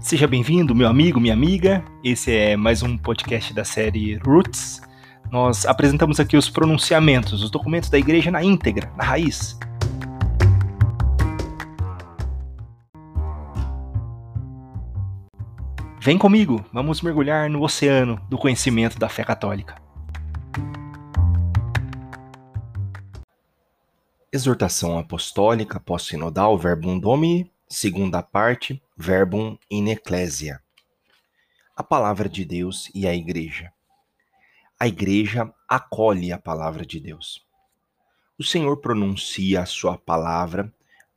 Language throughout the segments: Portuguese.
Seja bem-vindo, meu amigo, minha amiga. Esse é mais um podcast da série Roots. Nós apresentamos aqui os pronunciamentos, os documentos da igreja na íntegra, na raiz. Vem comigo, vamos mergulhar no oceano do conhecimento da fé católica. Exortação Apostólica Pós-Sinodal Verbum Domini, segunda parte, Verbum in Ecclesia. A palavra de Deus e a igreja. A igreja acolhe a palavra de Deus. O Senhor pronuncia a sua palavra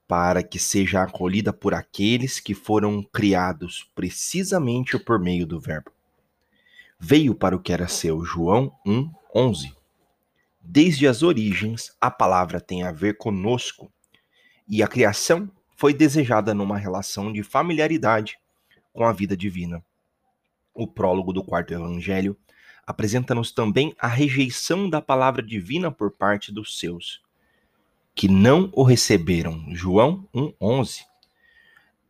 para que seja acolhida por aqueles que foram criados precisamente por meio do Verbo. Veio para o que era seu, João 1, 11. Desde as origens, a palavra tem a ver conosco, e a criação foi desejada numa relação de familiaridade com a vida divina. O prólogo do quarto evangelho apresenta-nos também a rejeição da palavra divina por parte dos seus que não o receberam. João 1:11.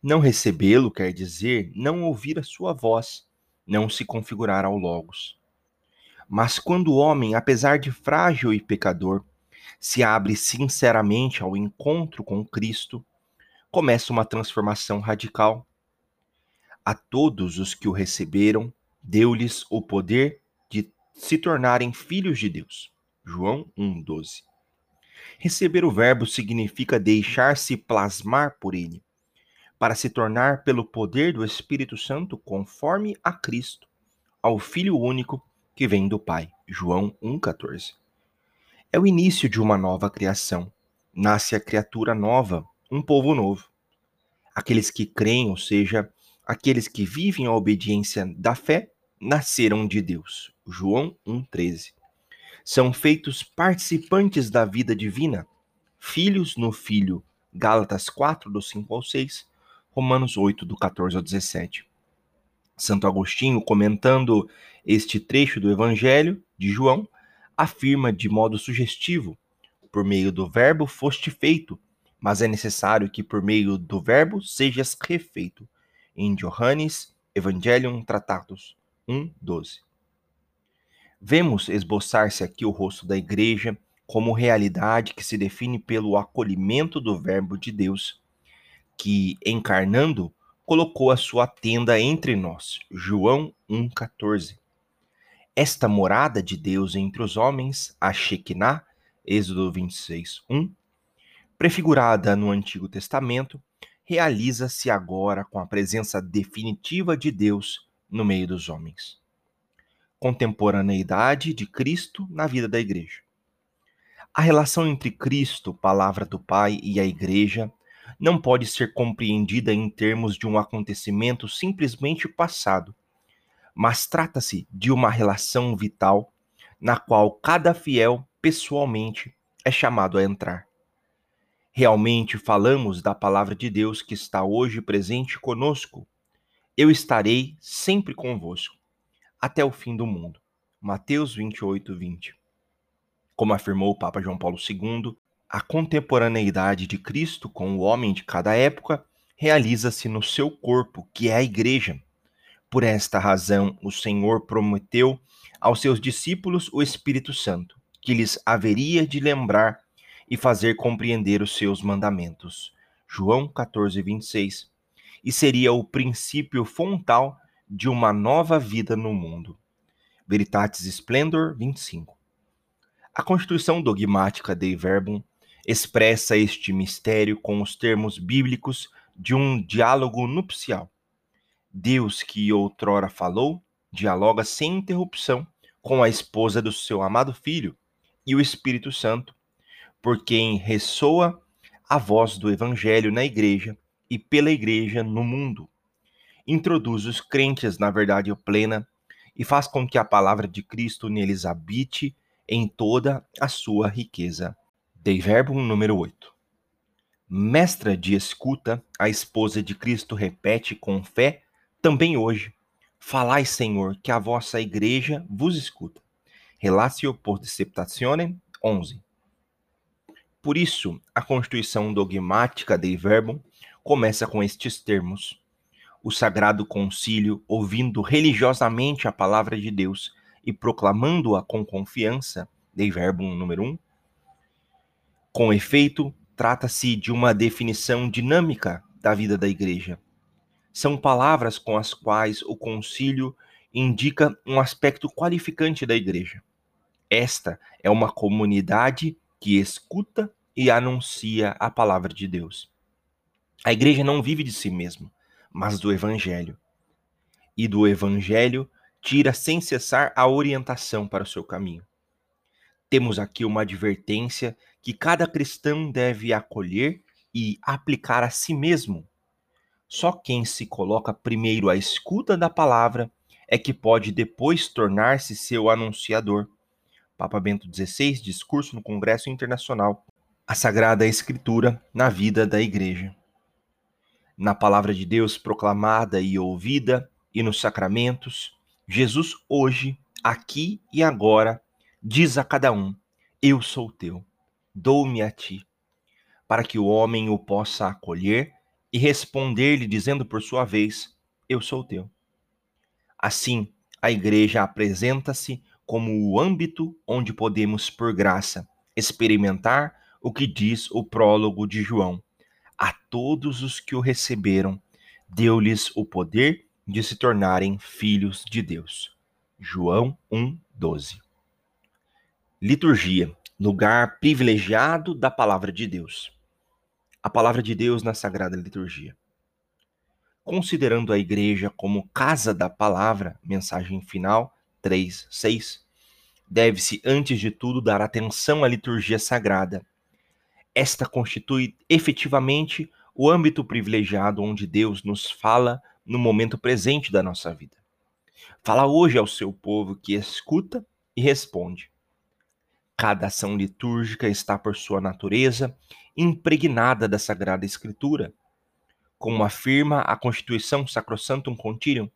Não recebê-lo quer dizer não ouvir a sua voz, não se configurar ao logos. Mas quando o homem, apesar de frágil e pecador, se abre sinceramente ao encontro com Cristo, começa uma transformação radical. A todos os que o receberam, deu-lhes o poder de se tornarem filhos de Deus. João 1:12. Receber o Verbo significa deixar-se plasmar por ele, para se tornar, pelo poder do Espírito Santo, conforme a Cristo, ao Filho único que vem do Pai. João 1,14. É o início de uma nova criação. Nasce a criatura nova, um povo novo. Aqueles que creem, ou seja, aqueles que vivem a obediência da fé, nasceram de Deus. João 1,13 são feitos participantes da vida divina, filhos no Filho. Gálatas 4, do 5 ao 6, Romanos 8, do 14 ao 17. Santo Agostinho, comentando este trecho do Evangelho de João, afirma de modo sugestivo: por meio do Verbo foste feito, mas é necessário que por meio do Verbo sejas refeito. Em Johannes Evangelium Tratatus 1, 12. Vemos esboçar-se aqui o rosto da igreja como realidade que se define pelo acolhimento do Verbo de Deus, que, encarnando, colocou a sua tenda entre nós. João 1,14. Esta morada de Deus entre os homens, a Shekinah, Êxodo 26, 1, prefigurada no Antigo Testamento, realiza-se agora com a presença definitiva de Deus no meio dos homens contemporaneidade de Cristo na vida da igreja. A relação entre Cristo, palavra do Pai, e a igreja não pode ser compreendida em termos de um acontecimento simplesmente passado, mas trata-se de uma relação vital na qual cada fiel pessoalmente é chamado a entrar. Realmente falamos da palavra de Deus que está hoje presente conosco. Eu estarei sempre convosco até o fim do mundo. Mateus 28, 20. Como afirmou o Papa João Paulo II, a contemporaneidade de Cristo com o homem de cada época realiza-se no seu corpo, que é a Igreja. Por esta razão, o Senhor prometeu aos seus discípulos o Espírito Santo, que lhes haveria de lembrar e fazer compreender os seus mandamentos. João 14, 26. E seria o princípio fontal de uma nova vida no mundo. Veritatis Splendor 25. A constituição dogmática de Verbum expressa este mistério com os termos bíblicos de um diálogo nupcial. Deus que outrora falou, dialoga sem interrupção com a esposa do seu amado filho e o Espírito Santo, por quem ressoa a voz do evangelho na igreja e pela igreja no mundo introduz os crentes na verdade plena e faz com que a palavra de Cristo neles habite em toda a sua riqueza. Dei verbo número 8. Mestra de escuta, a esposa de Cristo repete com fé também hoje: Falai, Senhor, que a vossa igreja vos escuta. Relatio por Deceptatione 11. Por isso, a constituição dogmática Dei Verbum começa com estes termos: o Sagrado Concílio, ouvindo religiosamente a palavra de Deus e proclamando-a com confiança, Dei Verbum número 1. Com efeito, trata-se de uma definição dinâmica da vida da igreja. São palavras com as quais o concílio indica um aspecto qualificante da igreja. Esta é uma comunidade que escuta e anuncia a palavra de Deus. A igreja não vive de si mesma, mas do evangelho. E do evangelho tira sem cessar a orientação para o seu caminho. Temos aqui uma advertência que cada cristão deve acolher e aplicar a si mesmo. Só quem se coloca primeiro à escuta da palavra é que pode depois tornar-se seu anunciador. Papa Bento XVI, discurso no Congresso Internacional, a Sagrada Escritura na vida da Igreja. Na palavra de Deus proclamada e ouvida e nos sacramentos, Jesus hoje, aqui e agora, diz a cada um: Eu sou teu, dou-me a ti, para que o homem o possa acolher e responder-lhe, dizendo por sua vez: Eu sou teu. Assim, a igreja apresenta-se como o âmbito onde podemos, por graça, experimentar o que diz o prólogo de João. A todos os que o receberam, deu-lhes o poder de se tornarem filhos de Deus. João 1:12. Liturgia, lugar privilegiado da palavra de Deus. A palavra de Deus na sagrada liturgia. Considerando a igreja como casa da palavra, mensagem final 3:6, deve-se antes de tudo dar atenção à liturgia sagrada. Esta constitui efetivamente o âmbito privilegiado onde Deus nos fala no momento presente da nossa vida. Fala hoje ao seu povo que escuta e responde. Cada ação litúrgica está, por sua natureza, impregnada da Sagrada Escritura. Como afirma a Constituição Sacrosantum Continuum,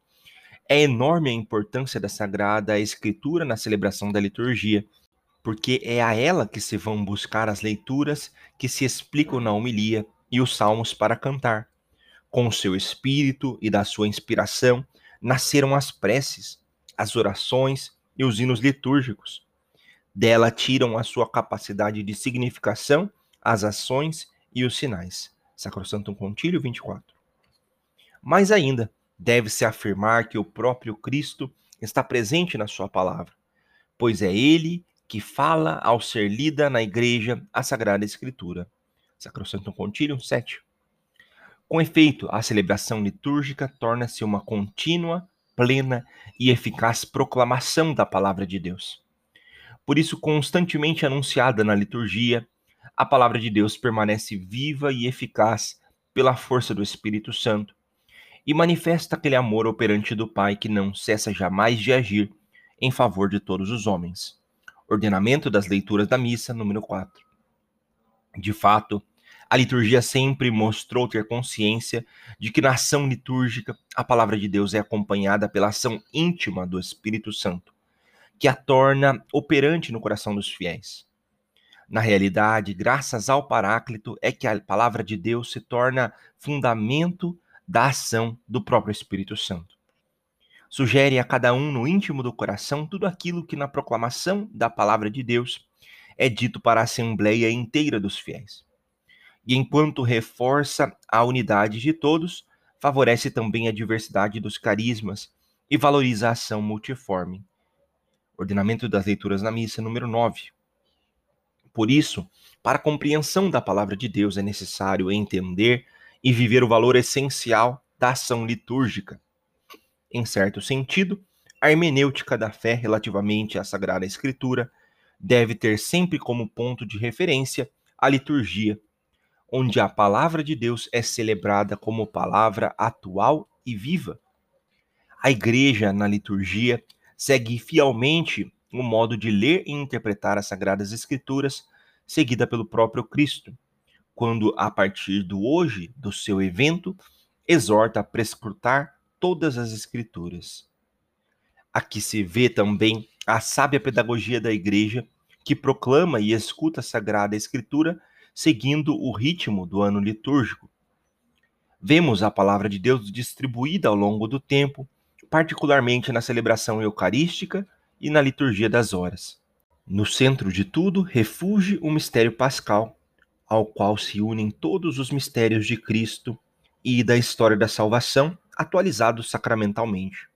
é enorme a importância da Sagrada Escritura na celebração da liturgia, porque é a ela que se vão buscar as leituras que se explicam na homilia e os salmos para cantar. Com seu espírito e da sua inspiração, nasceram as preces, as orações e os hinos litúrgicos. Dela tiram a sua capacidade de significação as ações e os sinais. Sacrosantum Contílio 24. Mais ainda, deve-se afirmar que o próprio Cristo está presente na sua palavra, pois é ele que fala ao ser lida na igreja a Sagrada Escritura. Sacrosantum Contílio 7. Com efeito, a celebração litúrgica torna-se uma contínua, plena e eficaz proclamação da palavra de Deus. Por isso, constantemente anunciada na liturgia, a palavra de Deus permanece viva e eficaz pela força do Espírito Santo e manifesta aquele amor operante do Pai que não cessa jamais de agir em favor de todos os homens. Ordenamento das leituras da missa, número 4. De fato, a liturgia sempre mostrou ter consciência de que na ação litúrgica a palavra de Deus é acompanhada pela ação íntima do Espírito Santo, que a torna operante no coração dos fiéis. Na realidade, graças ao Paráclito, é que a palavra de Deus se torna fundamento da ação do próprio Espírito Santo. Sugere a cada um no íntimo do coração tudo aquilo que na proclamação da palavra de Deus é dito para a assembleia inteira dos fiéis e enquanto reforça a unidade de todos, favorece também a diversidade dos carismas e valoriza a ação multiforme. Ordenamento das leituras na missa, número 9. Por isso, para a compreensão da palavra de Deus é necessário entender e viver o valor essencial da ação litúrgica. Em certo sentido, a hermenêutica da fé relativamente à Sagrada Escritura deve ter sempre como ponto de referência a liturgia onde a palavra de Deus é celebrada como palavra atual e viva. A igreja, na liturgia, segue fielmente o modo de ler e interpretar as Sagradas Escrituras, seguida pelo próprio Cristo, quando, a partir do hoje, do seu evento, exorta a prescrutar todas as Escrituras. Aqui se vê também a sábia pedagogia da igreja, que proclama e escuta a Sagrada Escritura seguindo o ritmo do ano litúrgico. Vemos a palavra de Deus distribuída ao longo do tempo, particularmente na celebração eucarística e na liturgia das horas. No centro de tudo, refugie o mistério pascal, ao qual se unem todos os mistérios de Cristo e da história da salvação, atualizados sacramentalmente.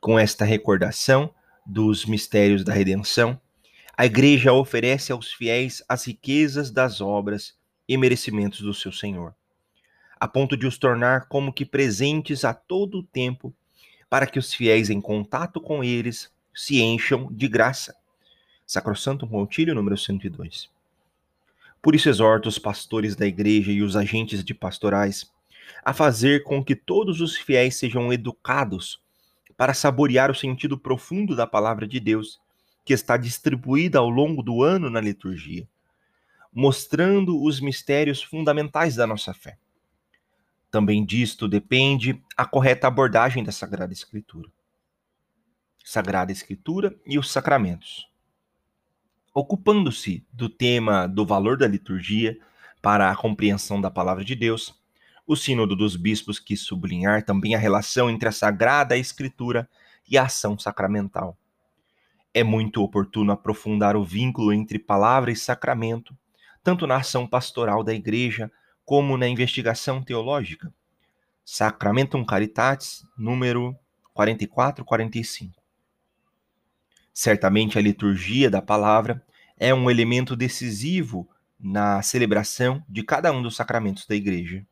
Com esta recordação dos mistérios da redenção, a Igreja oferece aos fiéis as riquezas das obras e merecimentos do seu Senhor, a ponto de os tornar como que presentes a todo o tempo, para que os fiéis em contato com eles se encham de graça Sacrosanto Concílio número 102. Por isso exorto os pastores da igreja e os agentes de pastorais a fazer com que todos os fiéis sejam educados para saborear o sentido profundo da palavra de Deus, que está distribuída ao longo do ano na liturgia, mostrando os mistérios fundamentais da nossa fé. Também disto depende a correta abordagem da Sagrada Escritura. Sagrada Escritura e os sacramentos ocupando-se do tema do valor da liturgia para a compreensão da palavra de Deus, o Sínodo dos Bispos quis sublinhar também a relação entre a Sagrada Escritura e a ação sacramental. É muito oportuno aprofundar o vínculo entre palavra e sacramento, tanto na ação pastoral da Igreja como na investigação teológica. Sacramentum Caritatis, número 4445. Certamente a liturgia da palavra é um elemento decisivo na celebração de cada um dos sacramentos da igreja.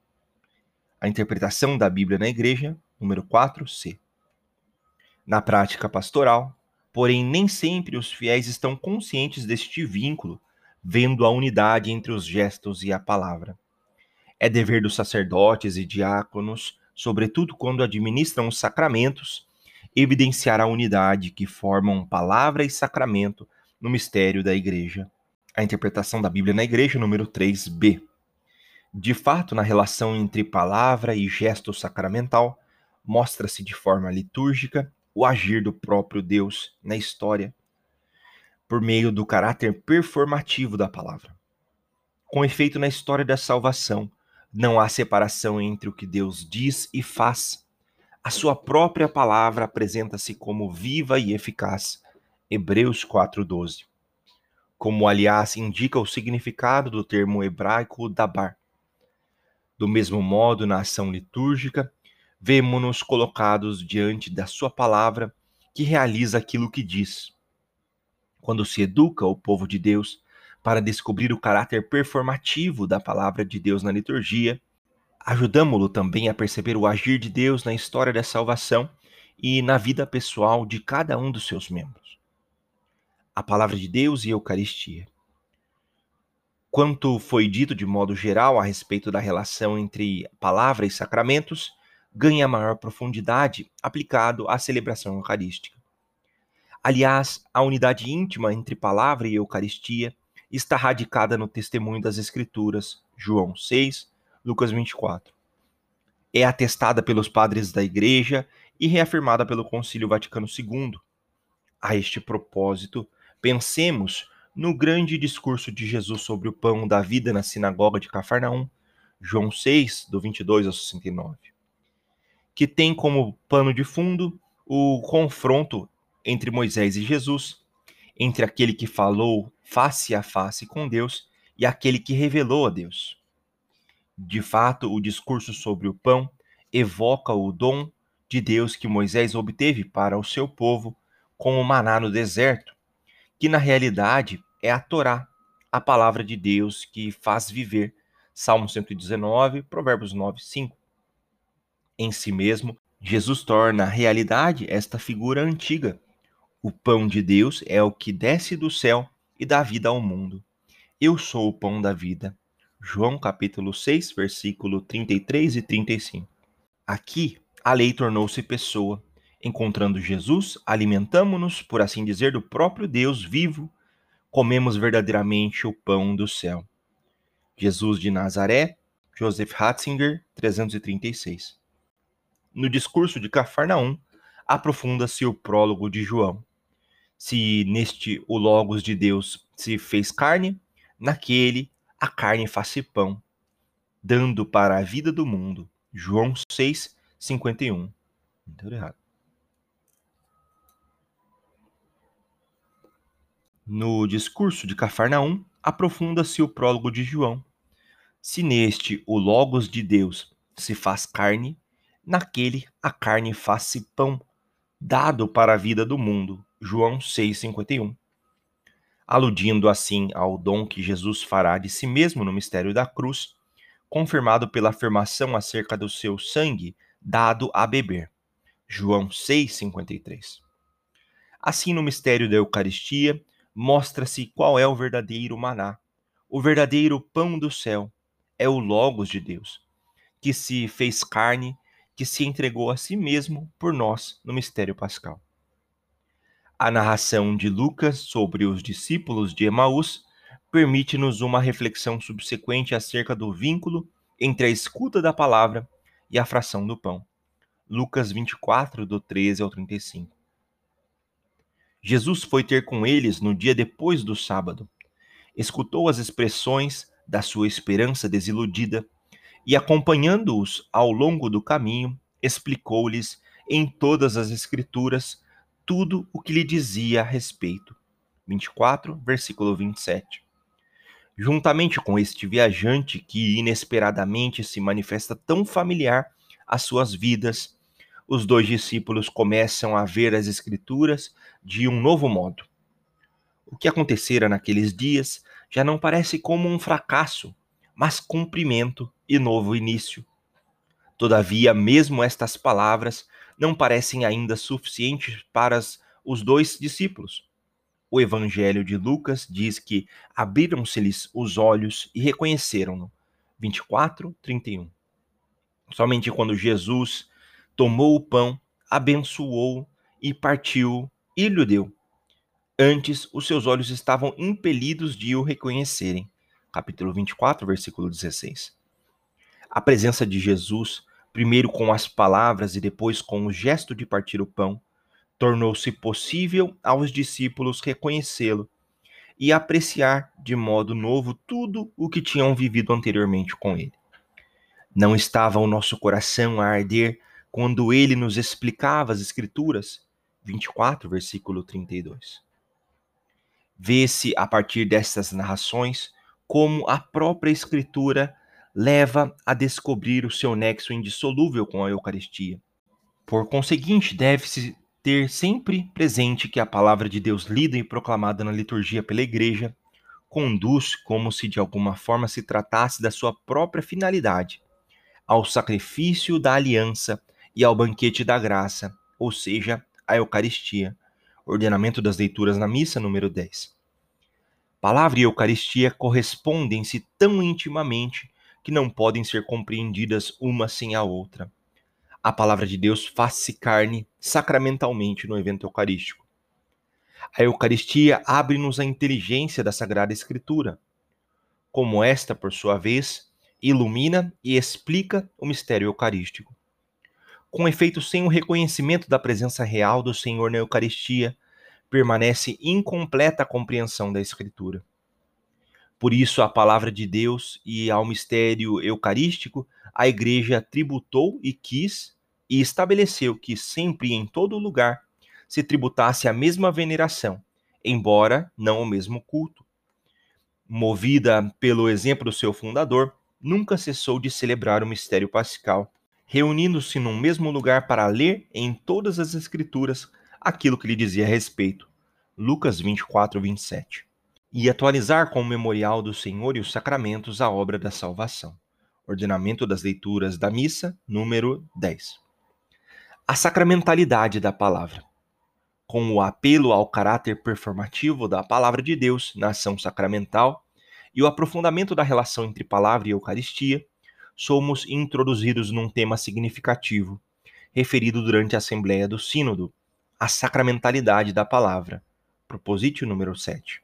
A interpretação da Bíblia na igreja, número 4c. Na prática pastoral, porém, nem sempre os fiéis estão conscientes deste vínculo, vendo a unidade entre os gestos e a palavra. É dever dos sacerdotes e diáconos, sobretudo quando administram os sacramentos, evidenciar a unidade que formam palavra e sacramento no mistério da igreja. A interpretação da Bíblia na igreja, número 3b. De fato, na relação entre palavra e gesto sacramental, mostra-se de forma litúrgica o agir do próprio Deus na história, por meio do caráter performativo da palavra. Com efeito, na história da salvação, não há separação entre o que Deus diz e faz. A sua própria palavra apresenta-se como viva e eficaz, Hebreus 4:12. Como aliás indica o significado do termo hebraico dabar. Do mesmo modo, na ação litúrgica, vemos-nos colocados diante da sua palavra que realiza aquilo que diz. Quando se educa o povo de Deus para descobrir o caráter performativo da palavra de Deus na liturgia, ajudamo-lo também a perceber o agir de Deus na história da salvação e na vida pessoal de cada um dos seus membros a palavra de Deus e a Eucaristia. Quanto foi dito de modo geral a respeito da relação entre palavra e sacramentos, ganha maior profundidade aplicado à celebração eucarística. Aliás, a unidade íntima entre palavra e Eucaristia está radicada no testemunho das Escrituras, João 6, Lucas 24. É atestada pelos padres da Igreja e reafirmada pelo Concílio Vaticano II. A este propósito, Pensemos no grande discurso de Jesus sobre o pão da vida na sinagoga de Cafarnaum, João 6, do 22 ao 69, que tem como pano de fundo o confronto entre Moisés e Jesus, entre aquele que falou face a face com Deus e aquele que revelou a Deus. De fato, o discurso sobre o pão evoca o dom de Deus que Moisés obteve para o seu povo com o maná no deserto, que na realidade é a Torá, a palavra de Deus que faz viver. Salmo 119, Provérbios 9, 5. Em si mesmo, Jesus torna realidade esta figura antiga. O pão de Deus é o que desce do céu e dá vida ao mundo. Eu sou o pão da vida. João capítulo 6, versículo 33 e 35. Aqui, a lei tornou-se pessoa Encontrando Jesus, alimentamo-nos, por assim dizer, do próprio Deus vivo, comemos verdadeiramente o pão do céu. Jesus de Nazaré, Joseph Ratzinger, 336. No discurso de Cafarnaum, aprofunda-se o prólogo de João. Se neste o Logos de Deus se fez carne, naquele a carne faz-se pão. dando para a vida do mundo. João 6, 51. Muito errado. No discurso de Cafarnaum, aprofunda-se o prólogo de João. Se neste o Logos de Deus se faz carne, naquele a carne faz-se pão, dado para a vida do mundo. João 6,51. Aludindo assim ao dom que Jesus fará de si mesmo no mistério da cruz, confirmado pela afirmação acerca do seu sangue dado a beber. João 6,53. Assim, no mistério da Eucaristia, mostra-se qual é o verdadeiro maná, o verdadeiro pão do céu, é o Logos de Deus, que se fez carne, que se entregou a si mesmo por nós no mistério pascal. A narração de Lucas sobre os discípulos de Emaús permite-nos uma reflexão subsequente acerca do vínculo entre a escuta da palavra e a fração do pão. Lucas 24, do 13 ao 35. Jesus foi ter com eles no dia depois do sábado. Escutou as expressões da sua esperança desiludida e, acompanhando-os ao longo do caminho, explicou-lhes em todas as Escrituras tudo o que lhe dizia a respeito. 24, versículo 27. Juntamente com este viajante que inesperadamente se manifesta tão familiar às suas vidas, os dois discípulos começam a ver as Escrituras de um novo modo. O que acontecera naqueles dias já não parece como um fracasso, mas cumprimento e novo início. Todavia, mesmo estas palavras não parecem ainda suficientes para os dois discípulos. O Evangelho de Lucas diz que abriram-se-lhes os olhos e reconheceram-no. 24, 31. Somente quando Jesus tomou o pão, abençoou e partiu e lhe deu. Antes, os seus olhos estavam impelidos de o reconhecerem. Capítulo 24, versículo 16. A presença de Jesus, primeiro com as palavras e depois com o gesto de partir o pão, tornou-se possível aos discípulos reconhecê-lo e apreciar de modo novo tudo o que tinham vivido anteriormente com ele. Não estava o nosso coração a arder quando ele nos explicava as Escrituras? 24, versículo 32. Vê-se a partir destas narrações como a própria Escritura leva a descobrir o seu nexo indissolúvel com a Eucaristia. Por conseguinte, deve-se ter sempre presente que a palavra de Deus lida e proclamada na liturgia pela Igreja conduz, como se de alguma forma se tratasse da sua própria finalidade, ao sacrifício da aliança e ao banquete da graça, ou seja, a Eucaristia, ordenamento das leituras na missa número 10. Palavra e Eucaristia correspondem-se tão intimamente que não podem ser compreendidas uma sem a outra. A palavra de Deus faz-se carne sacramentalmente no evento eucarístico. A Eucaristia abre-nos a inteligência da Sagrada Escritura, como esta, por sua vez, ilumina e explica o mistério eucarístico. Com efeito, sem o reconhecimento da presença real do Senhor na Eucaristia, permanece incompleta a compreensão da Escritura. Por isso, a palavra de Deus e ao mistério eucarístico, a Igreja tributou e quis e estabeleceu que sempre e em todo lugar se tributasse a mesma veneração, embora não o mesmo culto. Movida pelo exemplo do seu fundador, nunca cessou de celebrar o mistério pascal, reunindo-se num mesmo lugar para ler em todas as Escrituras aquilo que lhe dizia a respeito. Lucas 24, 27. E atualizar com o memorial do Senhor e os sacramentos a obra da salvação. Ordenamento das leituras da missa, número 10. A sacramentalidade da palavra. Com o apelo ao caráter performativo da palavra de Deus na ação sacramental e o aprofundamento da relação entre palavra e Eucaristia, somos introduzidos num tema significativo, referido durante a Assembleia do Sínodo, a sacramentalidade da palavra. Propositio número 7.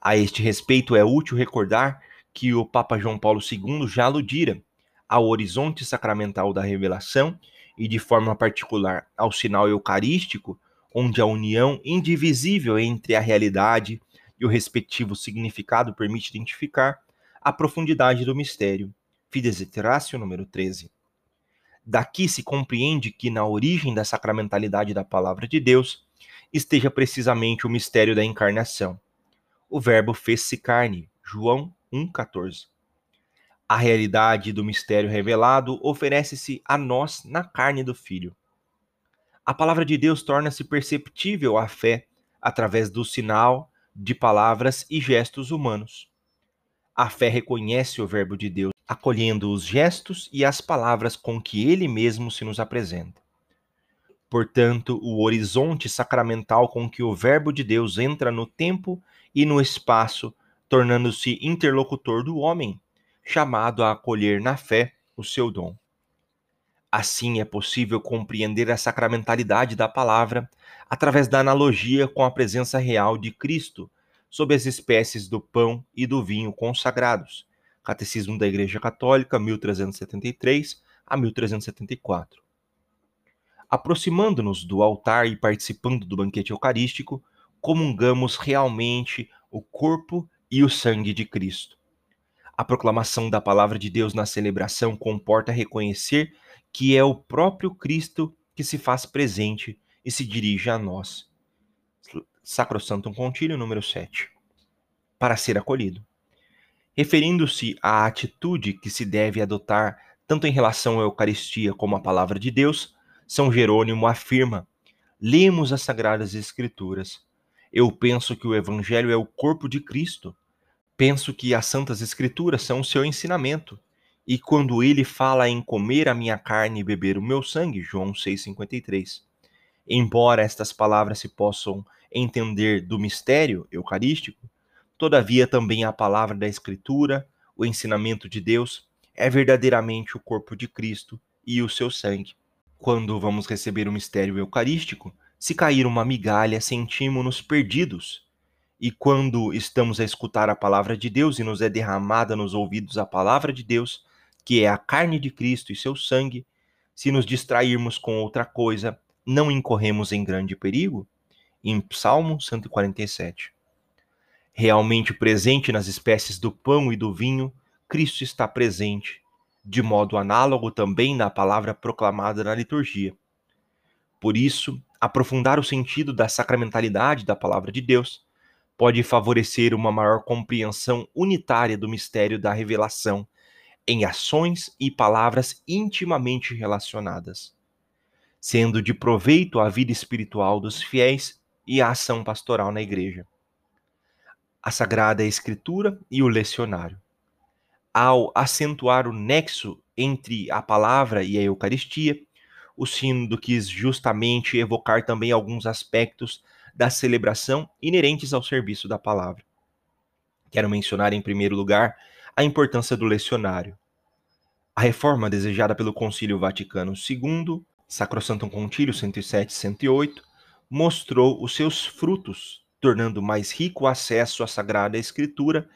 A este respeito, é útil recordar que o Papa João Paulo II já aludira ao horizonte sacramental da revelação e, de forma particular, ao sinal eucarístico, onde a união indivisível entre a realidade e o respectivo significado permite identificar a profundidade do mistério. Fides Ratio, número 13. Daqui se compreende que na origem da sacramentalidade da palavra de Deus esteja precisamente o mistério da encarnação. O Verbo fez-se carne, João 1,14. A realidade do mistério revelado oferece-se a nós na carne do Filho. A palavra de Deus torna-se perceptível à fé através do sinal de palavras e gestos humanos. A fé reconhece o Verbo de Deus, acolhendo os gestos e as palavras com que ele mesmo se nos apresenta. Portanto, o horizonte sacramental com que o Verbo de Deus entra no tempo e no espaço, tornando-se interlocutor do homem, chamado a acolher na fé o seu dom. Assim é possível compreender a sacramentalidade da palavra através da analogia com a presença real de Cristo sob as espécies do pão e do vinho consagrados. Catecismo da Igreja Católica, 1373 a 1374 aproximando-nos do altar e participando do banquete eucarístico, comungamos realmente o corpo e o sangue de Cristo. A proclamação da palavra de Deus na celebração comporta reconhecer que é o próprio Cristo que se faz presente e se dirige a nós. Sacrosantum Concílio número 7. Para ser acolhido. Referindo-se à atitude que se deve adotar tanto em relação à Eucaristia como à palavra de Deus, são Jerônimo afirma: lemos as Sagradas Escrituras. Eu penso que o Evangelho é o corpo de Cristo. Penso que as Santas Escrituras são o seu ensinamento. E quando ele fala em comer a minha carne e beber o meu sangue, João 6,53. Embora estas palavras se possam entender do mistério eucarístico, todavia também a palavra da Escritura, o ensinamento de Deus, é verdadeiramente o corpo de Cristo e o seu sangue. Quando vamos receber o mistério eucarístico, se cair uma migalha, sentimos-nos perdidos. E quando estamos a escutar a palavra de Deus e nos é derramada nos ouvidos a palavra de Deus, que é a carne de Cristo e seu sangue, se nos distrairmos com outra coisa, não incorremos em grande perigo? Em Salmo 147. Realmente presente nas espécies do pão e do vinho, Cristo está presente de modo análogo também na palavra proclamada na liturgia. Por isso, aprofundar o sentido da sacramentalidade da palavra de Deus pode favorecer uma maior compreensão unitária do mistério da revelação em ações e palavras intimamente relacionadas, sendo de proveito à vida espiritual dos fiéis e à ação pastoral na igreja. A Sagrada Escritura e o Lecionário ao acentuar o nexo entre a palavra e a Eucaristia, o sínodo quis justamente evocar também alguns aspectos da celebração inerentes ao serviço da palavra. Quero mencionar, em primeiro lugar, a importância do lecionário. A reforma desejada pelo Concílio Vaticano II, Sacrosantum Concílio 107 108, mostrou os seus frutos, tornando mais rico o acesso à Sagrada Escritura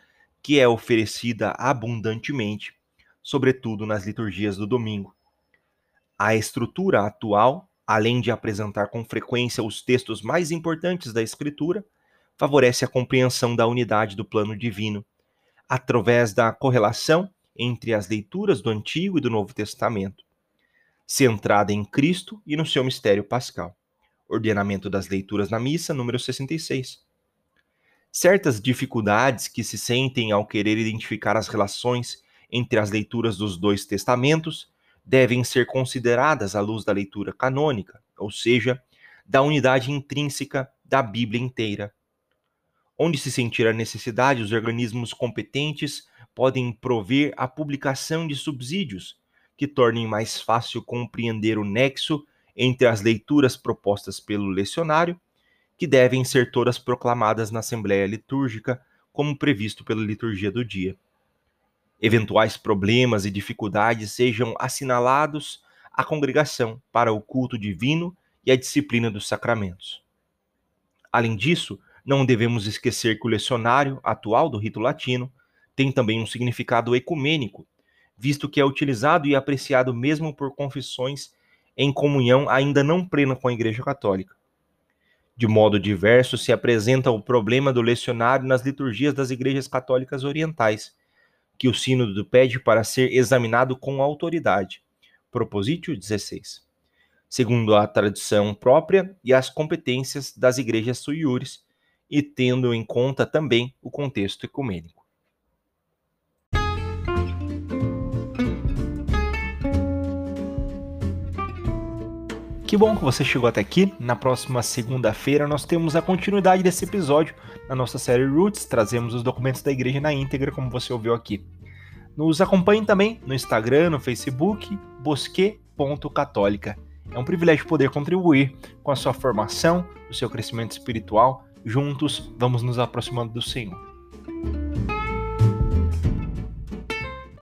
que é oferecida abundantemente, sobretudo nas liturgias do domingo. A estrutura atual, além de apresentar com frequência os textos mais importantes da Escritura, favorece a compreensão da unidade do plano divino, através da correlação entre as leituras do Antigo e do Novo Testamento, centrada em Cristo e no seu mistério pascal. Ordenamento das leituras na missa, número 66 certas dificuldades que se sentem ao querer identificar as relações entre as leituras dos dois testamentos devem ser consideradas à luz da leitura canônica, ou seja, da unidade intrínseca da Bíblia inteira. Onde se sentir a necessidade, os organismos competentes podem prover a publicação de subsídios que tornem mais fácil compreender o nexo entre as leituras propostas pelo lecionário que devem ser todas proclamadas na Assembleia Litúrgica, como previsto pela liturgia do dia. Eventuais problemas e dificuldades sejam assinalados à congregação para o culto divino e a disciplina dos sacramentos. Além disso, não devemos esquecer que o lecionário atual do rito latino tem também um significado ecumênico, visto que é utilizado e apreciado mesmo por confissões em comunhão ainda não plena com a Igreja Católica. De modo diverso, se apresenta o problema do lecionário nas liturgias das igrejas católicas orientais, que o Sínodo pede para ser examinado com autoridade. Propositio 16. Segundo a tradição própria e as competências das igrejas suiures, e tendo em conta também o contexto ecumênico. Que bom que você chegou até aqui. Na próxima segunda-feira nós temos a continuidade desse episódio na nossa série Roots. Trazemos os documentos da igreja na íntegra, como você ouviu aqui. Nos acompanhe também no Instagram, no Facebook, bosque.católica. É um privilégio poder contribuir com a sua formação, o seu crescimento espiritual. Juntos, vamos nos aproximando do Senhor.